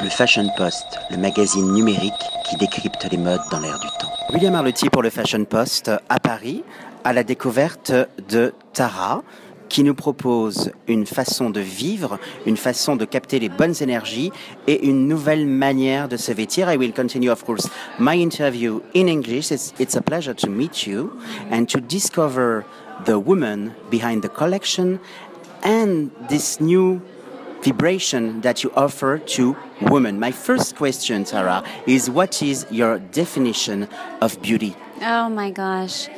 Le Fashion Post, le magazine numérique qui décrypte les modes dans l'air du temps. William Arlotti pour le Fashion Post à Paris, à la découverte de Tara, qui nous propose une façon de vivre, une façon de capter les bonnes énergies et une nouvelle manière de se vêtir. I will continue, of course, my interview in English. It's, it's a pleasure to meet you and to discover the woman behind the collection and this new vibration that you offer to women. My first question, Tara, is what is your definition of beauty? Oh my gosh.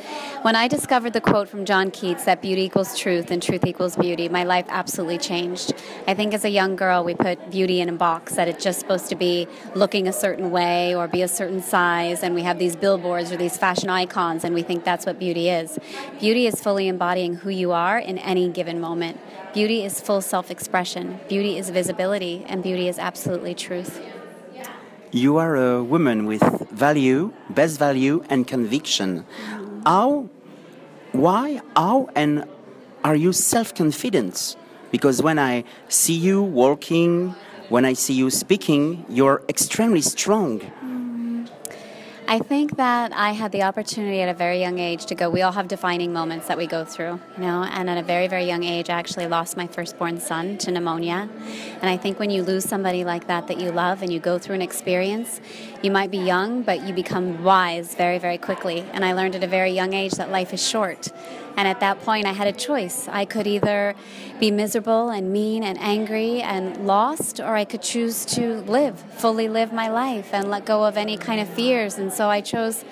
When I discovered the quote from John Keats that beauty equals truth and truth equals beauty, my life absolutely changed. I think as a young girl, we put beauty in a box that it's just supposed to be looking a certain way or be a certain size, and we have these billboards or these fashion icons, and we think that's what beauty is. Beauty is fully embodying who you are in any given moment. Beauty is full self expression, beauty is visibility, and beauty is absolutely truth. You are a woman with value, best value, and conviction. How, why, how, and are you self confident? Because when I see you walking, when I see you speaking, you're extremely strong. I think that I had the opportunity at a very young age to go. We all have defining moments that we go through, you know. And at a very, very young age, I actually lost my firstborn son to pneumonia. And I think when you lose somebody like that that you love and you go through an experience, you might be young, but you become wise very, very quickly. And I learned at a very young age that life is short. And at that point, I had a choice. I could either be miserable and mean and angry and lost, or I could choose to live, fully live my life and let go of any kind of fears. And so I chose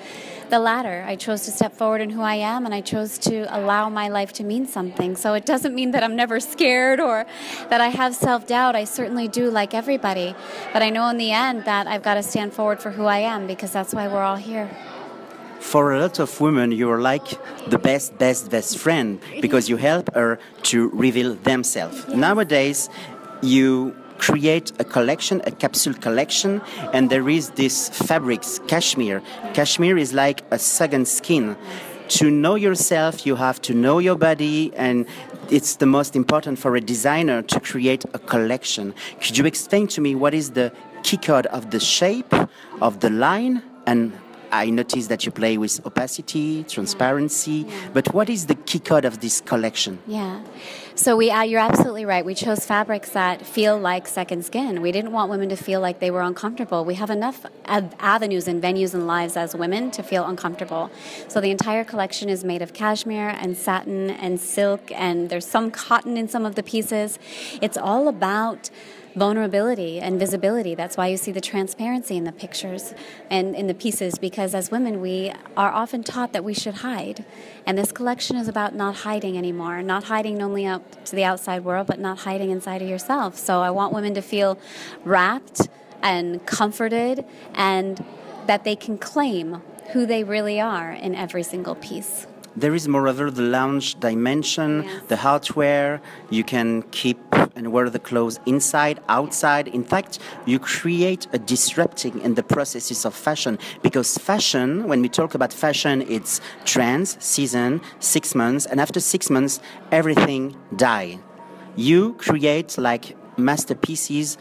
the latter. I chose to step forward in who I am and I chose to allow my life to mean something. So it doesn't mean that I'm never scared or that I have self doubt. I certainly do, like everybody. But I know in the end that I've got to stand forward for who I am because that's why we're all here for a lot of women, you're like the best, best, best friend because you help her to reveal themselves. Nowadays, you create a collection, a capsule collection, and there is this fabrics, cashmere. Cashmere is like a second skin. To know yourself, you have to know your body, and it's the most important for a designer to create a collection. Could you explain to me what is the key code of the shape, of the line, and I noticed that you play with opacity, transparency, yeah. but what is the key code of this collection? Yeah. So we, uh, you're absolutely right. We chose fabrics that feel like second skin. We didn't want women to feel like they were uncomfortable. We have enough avenues and venues and lives as women to feel uncomfortable. So the entire collection is made of cashmere and satin and silk, and there's some cotton in some of the pieces. It's all about vulnerability and visibility. That's why you see the transparency in the pictures and in the pieces, because as women, we are often taught that we should hide. And this collection is about not hiding anymore, not hiding only up to the outside world, but not hiding inside of yourself. So I want women to feel wrapped and comforted and that they can claim who they really are in every single piece. There is, moreover, the lounge dimension, yes. the hardware. You can keep and wear the clothes inside, outside. In fact, you create a disrupting in the processes of fashion because fashion, when we talk about fashion, it's trends, season, six months, and after six months, everything die. You create like masterpieces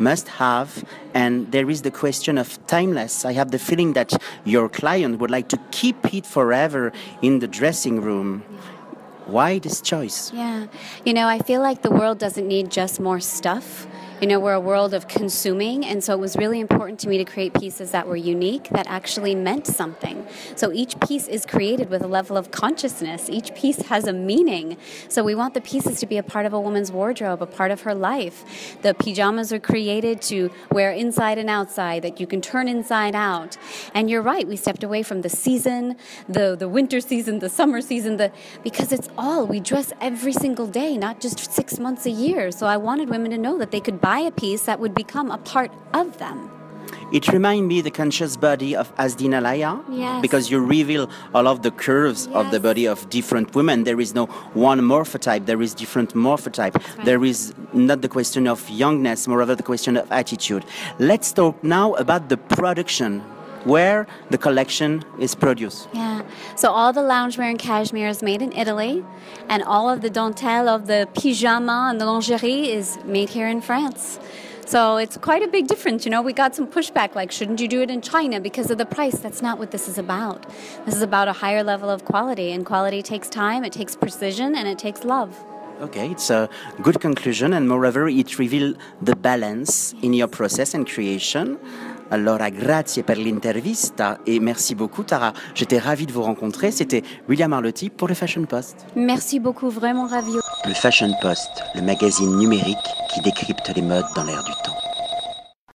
must have. And there is the question of timeless. I have the feeling that your client would like to keep it forever in the dressing room. Why this choice? Yeah. You know, I feel like the world doesn't need just more stuff. You know, we're a world of consuming, and so it was really important to me to create pieces that were unique, that actually meant something. So each piece is created with a level of consciousness, each piece has a meaning. So we want the pieces to be a part of a woman's wardrobe, a part of her life. The pajamas are created to wear inside and outside, that you can turn inside out. And you're right, we stepped away from the season, the, the winter season, the summer season, the, because it's all, we dress every single day, not just six months a year. So I wanted women to know that they could buy buy a piece that would become a part of them. It reminds me the conscious body of Azzedine Alaïa yes. because you reveal all of the curves yes. of the body of different women. There is no one morphotype. There is different morphotype. Right. There is not the question of youngness, moreover the question of attitude. Let's talk now about the production where the collection is produced. Yeah. So all the loungewear and cashmere is made in Italy, and all of the dentelle of the pyjama and the lingerie is made here in France. So it's quite a big difference. You know, we got some pushback like, shouldn't you do it in China because of the price? That's not what this is about. This is about a higher level of quality, and quality takes time, it takes precision, and it takes love. Okay, it's a good conclusion, and moreover, it reveals the balance in your process and creation. Allora, grazie per l'intervista et merci beaucoup, Tara. J'étais ravi de vous rencontrer. C'était William Arlotti pour le Fashion Post. Merci beaucoup, vraiment ravi. Le Fashion Post, le magazine numérique qui décrypte les modes dans l'air du temps.